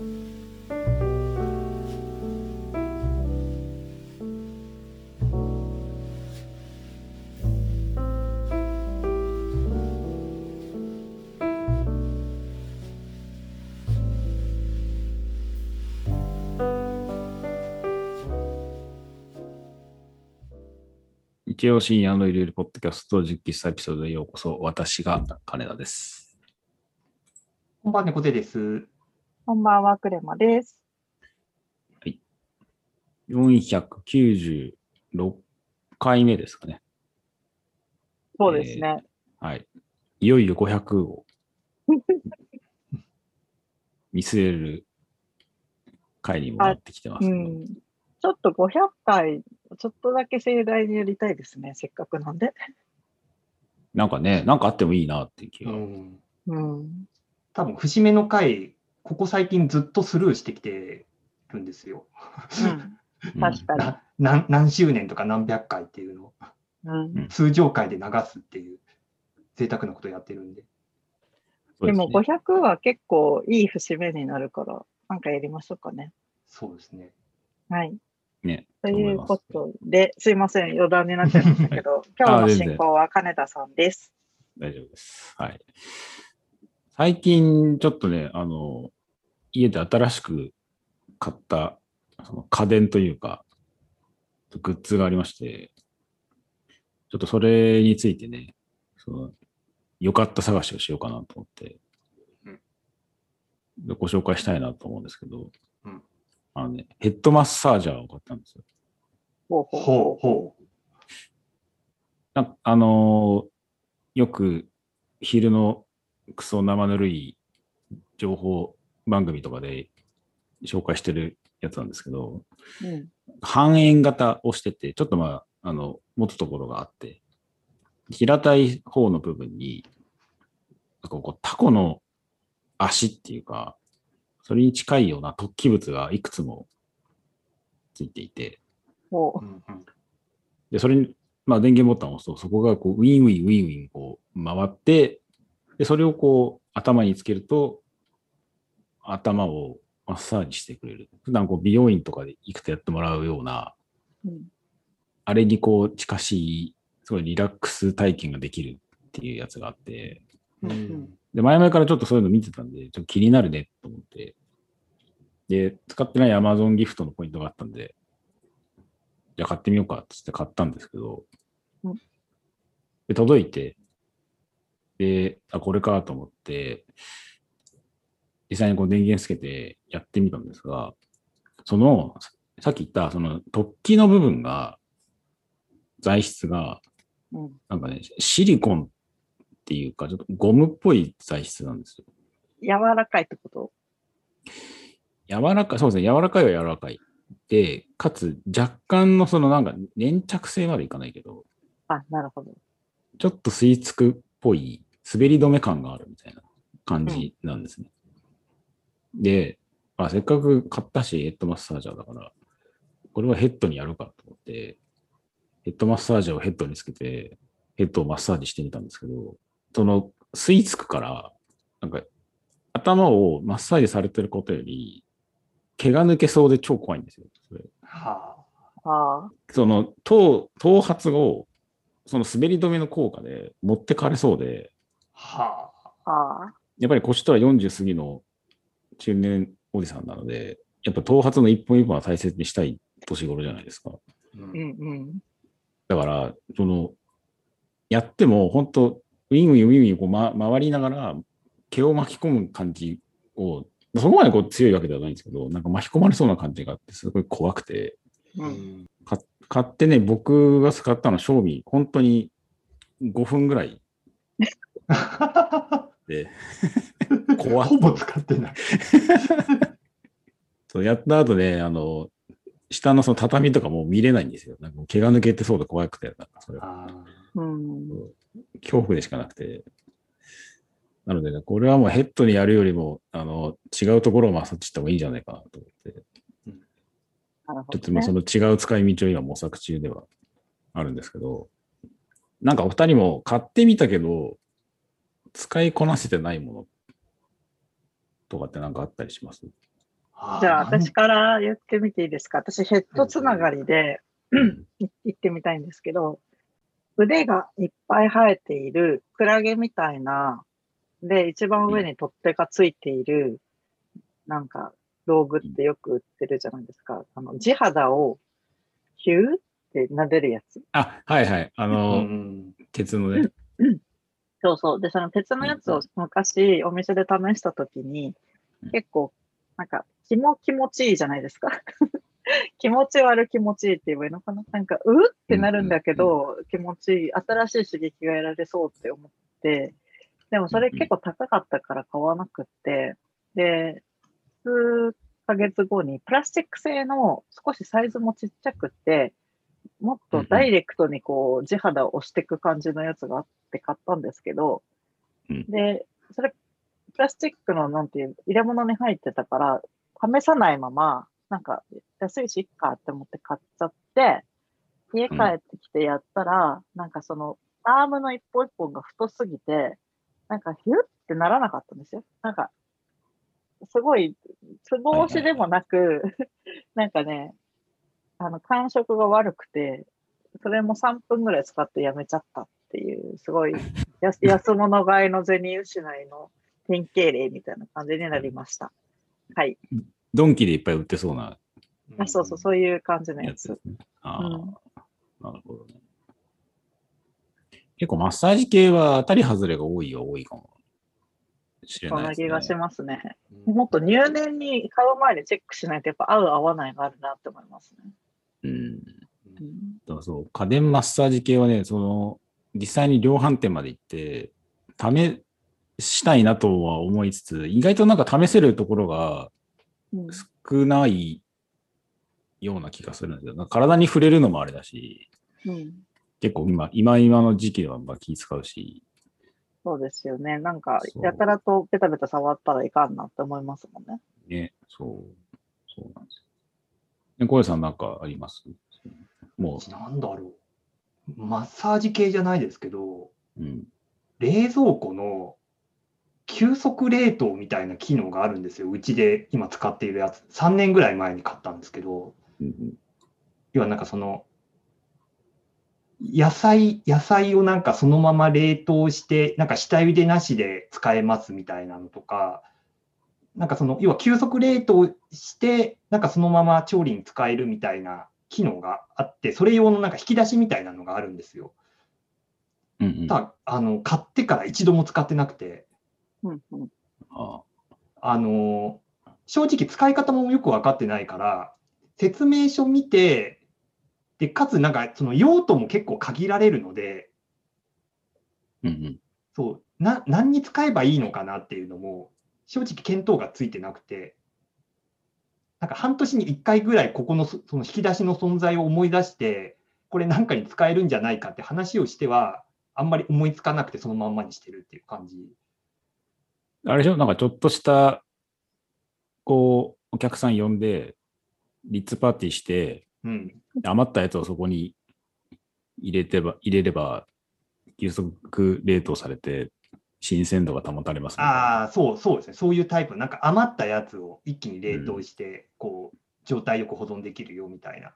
日曜深夜のいろいろポッドキャスト実喫エピソードへようこそ。私が金田です。こんばんは、猫背です。こんばんは、クレマです。496回目ですかね。そうですね。はい。いよいよ500を 見据える回にもなってきてますけど、うん。ちょっと500回、ちょっとだけ盛大にやりたいですね、せっかくなんで。なんかね、なんかあってもいいなっていう気が。うん。うん。多分、節目の回、ここ最近ずっとスルーしてきてるんですよ。うん、うん確かに。な何何周年とか何百回っていうのをうん、通常回で流すっていう贅沢なことやってるんで。でもそうすね500は結構いい節目になるから、なんかやりましょうかね。そうですね。はい。ね、ということで、すいません、余談になっちゃいましたけど、今日の進行は金田さんです大丈夫です。はい。最近、ちょっとね、あの、家で新しく買った、その家電というか、グッズがありまして、ちょっとそれについてね、その、良かった探しをしようかなと思って、うん。でご紹介したいなと思うんですけど、うん。あのね、ヘッドマッサージャーを買ったんですよ。ほうほう。ほうほなんあのーよく昼のクソ生ぬるい情報番組とかで紹介してるやつなんですけど、うん。半円型をしてて、ちょっとまあ、あの、持つところがあって、平たい方の部分に、こうタコの足っていうか、それに近いような突起物がいくつもついていて、で、それに、まあ、電源ボタンを押すと、そこがこう、ウィンウィン、ウィンウィン、こう、回って、で、それをこう、頭につけると、頭をマッサージしてくれる。普段こう、美容院とかで行くとやってもらうような、う。うん。あれにこう、近しい、すごいリラックス体験ができるっていうやつがあって、うんうんで、前々からちょっとそういうの見てたんで、ちょっと気になるねと思って、で、使ってない Amazon ギフトのポイントがあったんで、じゃあ買ってみようかっつって買ったんですけどうん、で、届いて、で、あ、これかと思って、実際にこう電源つけてやってみたんですが、その、さっき言った、その突起の部分が、材質が、うん。なんかね、シリコンっていうか、ちょっとゴムっぽい材質なんですよ。柔らかいってこと？柔らかい、そうですね、柔らかいは柔らかい。で、かつ若干のそのなんか粘着性までいかないけど、あ、なるほど。ちょっと吸い付くっぽい滑り止め感があるみたいな感じなんですね。で、まあ、せっかく買ったし、ヘッドマッサージャーだから、これはヘッドにやるかと思って、ヘッドマッサージャーをヘッドにつけて、ヘッドをマッサージしてみたんですけど、その吸い付くから、なんか頭をマッサージされてることより、毛が抜けそうで超怖いんですよ。それはああ。その頭、頭髪を、その滑り止めの効果で持ってかれそうで、あ。はあ。やっぱりこっちとは40過ぎの中年おじさんなので、やっぱ頭髪の一本一本は大切にしたい年頃じゃないですか。うんうんうん。だから、その、やっても本当ウィンウィンウィンウィンこう、ま、回りながら毛を巻き込む感じを、そこまでこう強いわけではないんですけど、なんか巻き込まれそうな感じがあって、すごい怖くて、う。うんん買ってね、僕が使ったの、正味、本当に5分ぐらいで、怖っほぼ使ってない。そうやった後ね、あの、下のその畳とかもう見れないんですよ。なんかもう毛が抜けてそうで怖くて、なんかそれはあうん。恐怖でしかなくて。なのでね、これはもうヘッドにやるよりも、あの、違うところをマッサージした方がいいんじゃないかなと思って、なるほど、ちょっとまあね。その違う使い道を今模索中ではあるんですけど、なんかお二人も買ってみたけど、使いこなせてないものとかってなんかあったりします？じゃあ、私から言ってみていいですか？私、ヘッドつながりでうんい言ってみたいんですけど、腕がいっぱい生えている、クラゲみたいな、で、一番上に取っ手がついている、なんか、道具ってよく売ってるじゃないですか。あの、地肌をヒューって撫でるやつ。あ、はいはい。あうの、ん鉄のね。そうそう。で、その鉄のやつを昔お店で試したときにうん、結構、なんか、気も気持ちいいじゃないですか。気持ち悪気持ちいいって言えばいいのかななんか、うってなるんだけど、気持ちいい。新しい刺激が得られそうって思って、でもそれ結構高かったから買わなくって、で、数ヶ月後にプラスチック製の少しサイズもちっちゃくって、もっとダイレクトにこう地肌を押していく感じのやつがあって買ったんですけど、うんで、それ、プラスチックのなんていう、入れ物に入ってたから、試さないまま、なんか安いしいっかって思って買っちゃって、家帰ってきてやったら、なんかその、アームの一本一本が太すぎて、なんかヒュッってならなかったんですよ。なんか、すごい、つぼ押しでもなく、なんかね、あの、感触が悪くて、それも3分ぐらい使ってやめちゃったっていう、すごい 安安物買いの銭失いの典型例みたいな感じになりました。はい。ドンキでいっぱい売ってそうなあそうそう、そういう感じのやつやつね。ああ、うんなるほどね。結構マッサージ系は当たり外れが多いは多いかもしれそんないですね。な気がしますね。うんもっと入念に買う前にチェックしないと、やっぱ合う合わないがあるなって思いますね。うん。うんだからそう、家電マッサージ系はね、その、実際に量販店まで行って、試したいなとは思いつつ、意外となんか試せるところがうん少ないような気がするんですよ。なんか体に触れるのもあれだし、うん結構今、今今の時期ではまあ気使うし、そうですよね。なんか、やたらとベタベタ触ったらいかんなって思いますもんね。ね、そう、そうなんですよ。で、小江さんなんかあります？もなんだろう。マッサージ系じゃないですけど、う、うん。冷蔵庫の急速冷凍みたいな機能があるんですよ。うちで今使っているやつ。3年ぐらい前に買ったんですけど、うん要はなんかその、野菜、野菜をなんかそのまま冷凍して、なんか下茹でなしで使えますみたいなのとか、なんかその、要は急速冷凍して、なんかそのまま調理に使えるみたいな機能があって、それ用のなんか引き出しみたいなのがあるんですよ。うんうん。ただ、あの、買ってから一度も使ってなくて、うんうんああの、正直使い方もよく分かってないから、説明書見て、で、かつなんかその用途も結構限られるので、うんうん。そう、な、何に使えばいいのかなっていうのも、正直見当がついてなくて、なんか半年に1回ぐらいここのそその引き出しの存在を思い出して、これなんかに使えるんじゃないかって話をしては、あんまり思いつかなくてそのまんまにしてるっていう感じ。あれでしょ？なんかちょっとした、こう、お客さん呼んで、リッツパーティーして、うん。余ったやつをそこに入れてば、入れれば、急速冷凍されて、新鮮度が保たれますみたいなああ、そう、そうですね。そういうタイプ。なんか余ったやつを一気に冷凍して、こう、状態よく保存できるよみたいな。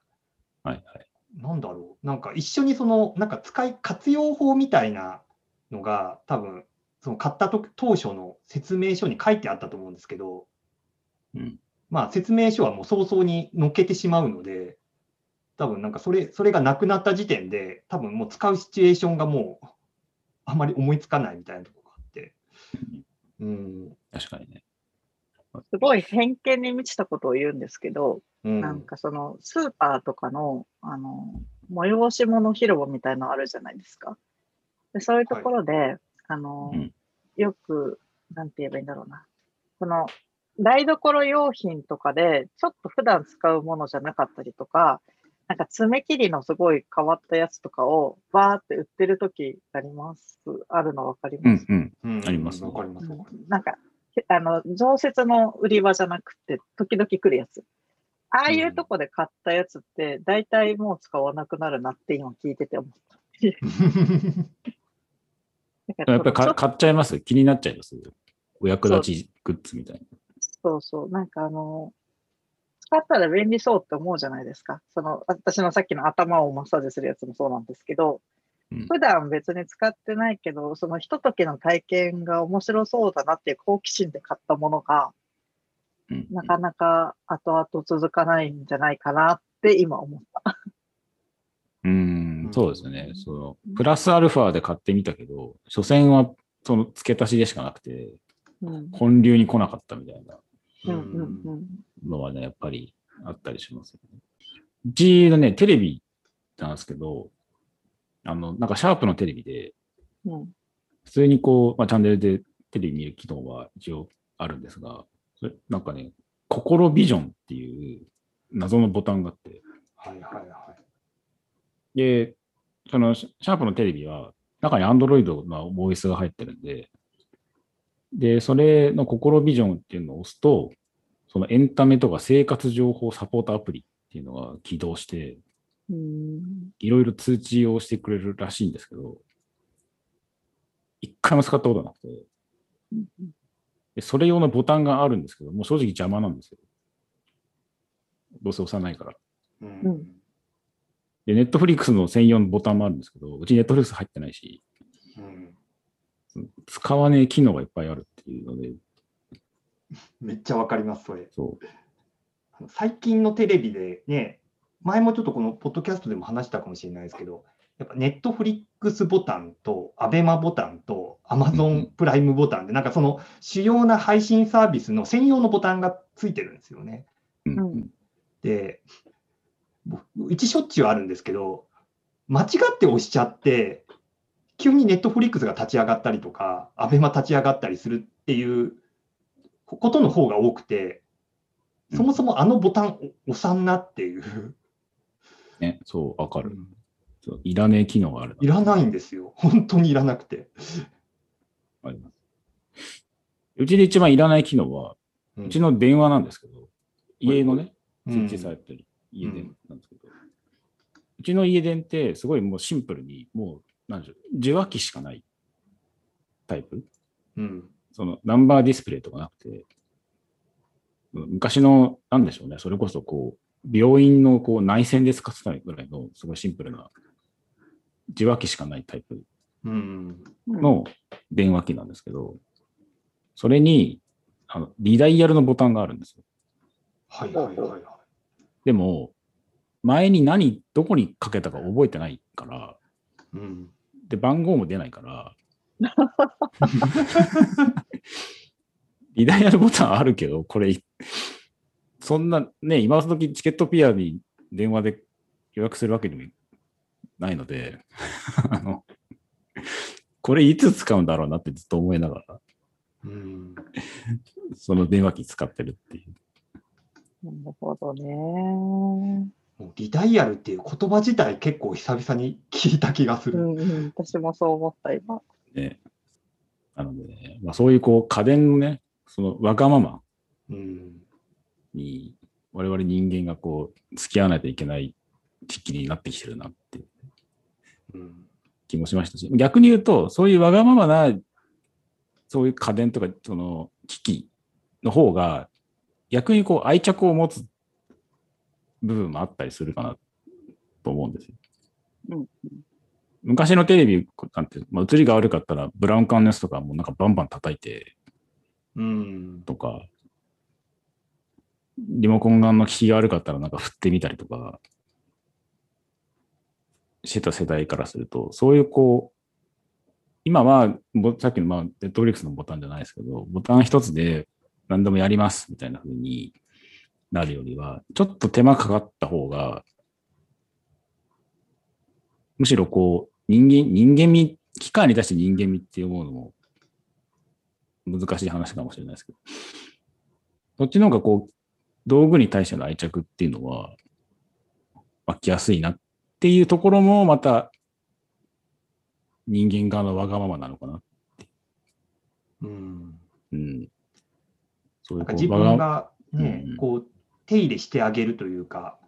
はいはい。なんだろう。なんか一緒にその、なんか使い、活用法みたいなのが、多分、その買ったと当初の説明書に書いてあったと思うんですけど、うん。まあ説明書はもう早々に載っけてしまうので、多分なんかそれ、それがなくなった時点で、多分もう使うシチュエーションがもう、あまり思いつかないみたいなとこ。うん。確かにね。すごい偏見に満ちたことを言うんですけど、うん、なんかそのスーパーとかの、あの、催し物広場みたいなのあるじゃないですか。でそういうところで、あの、うんよく、なんて言えばいいんだろうな。この、台所用品とかで、ちょっと普段使うものじゃなかったりとか、なんか爪切りのすごい変わったやつとかをバーって売ってる時あります。あるのわかりうます、んうん。うんありますねわかります。なんか、あの、常設の売り場じゃなくて、時々来るやつ。ああいうとこで買ったやつって、大体もう使わなくなるなって今聞いてて思った。だからやっぱり買っちゃいます？気になっちゃいます？お役立ちグッズみたいな。そうそう。なんかあの、使ったら便利そうって思うじゃないですか。その、私のさっきの頭をマッサージするやつもそうなんですけど、うん普段別に使ってないけど、そのひとときの体験が面白そうだなっていう好奇心で買ったものが、うんなかなか後々続かないんじゃないかなって今思った。うん、そうですね。その、プラスアルファで買ってみたけど、所詮はその付け足しでしかなくて、うん。本流に来なかったみたいなうんうんうん。のはね、やっぱりあったりしますよね。うちのね、テレビなんですけど、あの、なんかシャープのテレビで、うん。普通にこう、まあ、チャンネルでテレビ見る機能は一応あるんですが、それなんかね、心ビジョンっていう謎のボタンがあって、はいはいはで、そのシャープのテレビは、中に Android のボイスが入ってるんで、で、それの心ビジョンっていうのを押すと、そのエンタメとか生活情報サポートアプリっていうのが起動して、うん。いろいろ通知をしてくれるらしいんですけど、一回も使ったことなくて、うんでそれ用のボタンがあるんですけど、もう正直邪魔なんですよ。どうせ押さないから。い。ううんん。で、ネットフリックスの専用のボタンもあるんですけど、うちネットフリックス入ってないし、うん使わねえ機能がいっぱいあるっていうので、めっちゃわかります、それ。そ最近のテレビでね、前もちょっとこのポッドキャストでも話したかもしれないですけど、やっぱネットフリックスボタンと、アベマボタンと、アマゾンプライムボタンで、なんかその主要な配信サービスの専用のボタンがついてるんですよね。うんうんで、僕うちしょっちゅうあるんですけど、間違って押しちゃって、急にネットフリックスが立ち上がったりとか、アベマ立ち上がったりするっていうことの方が多くて、そもそもあのボタン押さんなっていう、ね、そう、わかる。そういらねえ機能があるいらないんですよ。本当にいらなくて。あります。うちで一番いらない機能は、うちの電話なんですけど、家のね、設置されてる家電なんですけど、うちの家電ってすごいもうシンプルに、もう、なんでしょう、受話器しかないタイプうん。そのナンバーディスプレイとかなくて、うん昔の、なんでしょうね、それこそこう、病院のこう内線で使ってたぐらいのすごいシンプルな受話器しかないタイプ。の電話機なんですけど、それにあのリダイヤルのボタンがあるんですよ。はいはいはいはい。でも、前に何、どこにかけたか覚えてないから、うん。で、番号も出ないから、リダイヤルボタンあるけど、これ、そんなね、今の時チケットピアに電話で予約するわけにもないので、あの、これいつ使うんだろうなってずっと思いながら、うん。その電話機使ってるっていう。なるほどね。もうリダイヤルっていう言葉自体結構久々に聞いた気がする。うんうん。私もそう思った、今。ね。なのでね、まあ、そういうこう家電のね、そのわがままうん。に我々人間がこう付き合わないといけない時期になってきてるなって。気もしましたし、逆に言うと、そういうわがままな、そういう家電とか、その機器の方が、逆にこう愛着を持つ部分もあったりするかなと思うんですよ。うん昔のテレビなんて、まあ、映りが悪かったら、ブラウン管のやつとかもなんかバンバン叩いてうん。とか、リモコン側の効きが悪かったらなんか振ってみたりとか、してた世代からすると、そういうこう、今は、ぼさっきのまあ、ネットフリックスのボタンじゃないですけど、ボタン一つで何でもやりますみたいな風になるよりは、ちょっと手間かかった方が、むしろこう、人間、人間味、機械に対して人間味っていうものも難しい話かもしれないですけど、そっちの方がこう、道具に対しての愛着っていうのは湧きやすいなっていうところもまた人間側のわがままなのかな。うん。うん。そういうなんか自分がね、うんこう、手入れしてあげるというか、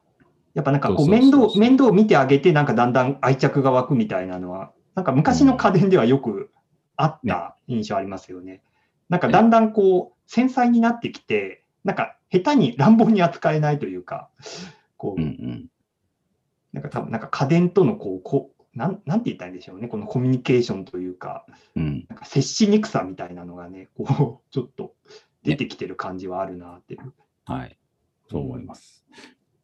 やっぱなんかこう面倒、面倒を見てあげて、なんかだんだん愛着が湧くみたいなのは、なんか昔の家電ではよくあった印象ありますよね。なんかだんだんこう、繊細になってきて、なんか下手に乱暴に扱えないというか、こう、うんうん。なんか多分なんか家電とのこう、こうなん、なんて言ったらいいんでしょうね、このコミュニケーションというか、うん。なんか接しにくさみたいなのがね、こう、ちょっと出てきてる感じはあるなっていう。はい。そう思います。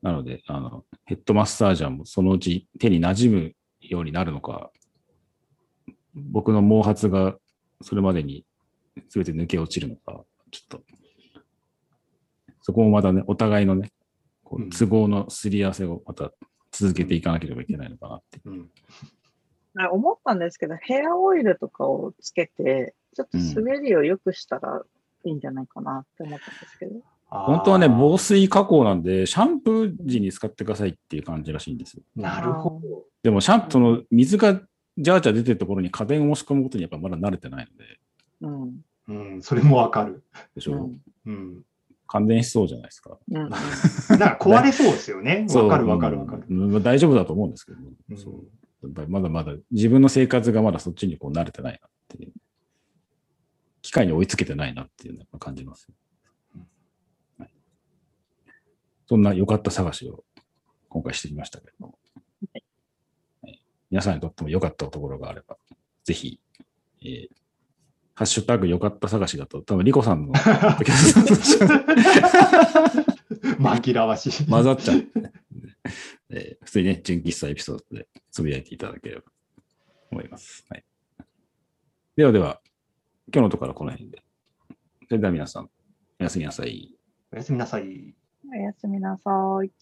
なので、あの、ヘッドマッサージャーもそのうち手に馴染むようになるのか、僕の毛髪がそれまでに全て抜け落ちるのか、ちょっと、そこもまたね、お互いのね、こうんう都合のすり合わせをまた続けていかなければいけないのかなって。うん。あ思ったんですけど、ヘアオイルとかをつけて、ちょっと滑りを良くしたらいいんじゃないかなって思ったんですけど。本当はね、防水加工なんで、シャンプー時に使ってくださいっていう感じらしいんですよ。なるほど。でも、シャンプー、その水がジャージャー出てるところに家電を押し込むことにやっぱまだ慣れてないので、うん。うん、それもわかる。でしょ、うん。うん。感電しそうじゃないですか。うん。なんか壊れそうですよね。わかるわかるわかる。うんうん大丈夫だと思うんですけど、うんそうやっぱりまだまだ自分の生活がまだそっちにこう慣れてないなっていう。機械に追いつけてないなっていうのを感じます。はいそんな良かった探しを今回してきましたけども、はい皆さんにとっても良かったところがあれば、ぜひ、えーハッシュタグ良かった探しだと、多分リコさんの 紛らわしい。混ざっちゃって、えー普通にね、純喫茶エピソードでつぶやいていただければと思います。はい、ではでは、今日のところはこの辺で。それでは皆さん、おやすみなさい。おやすみなさい。おやすみなさい。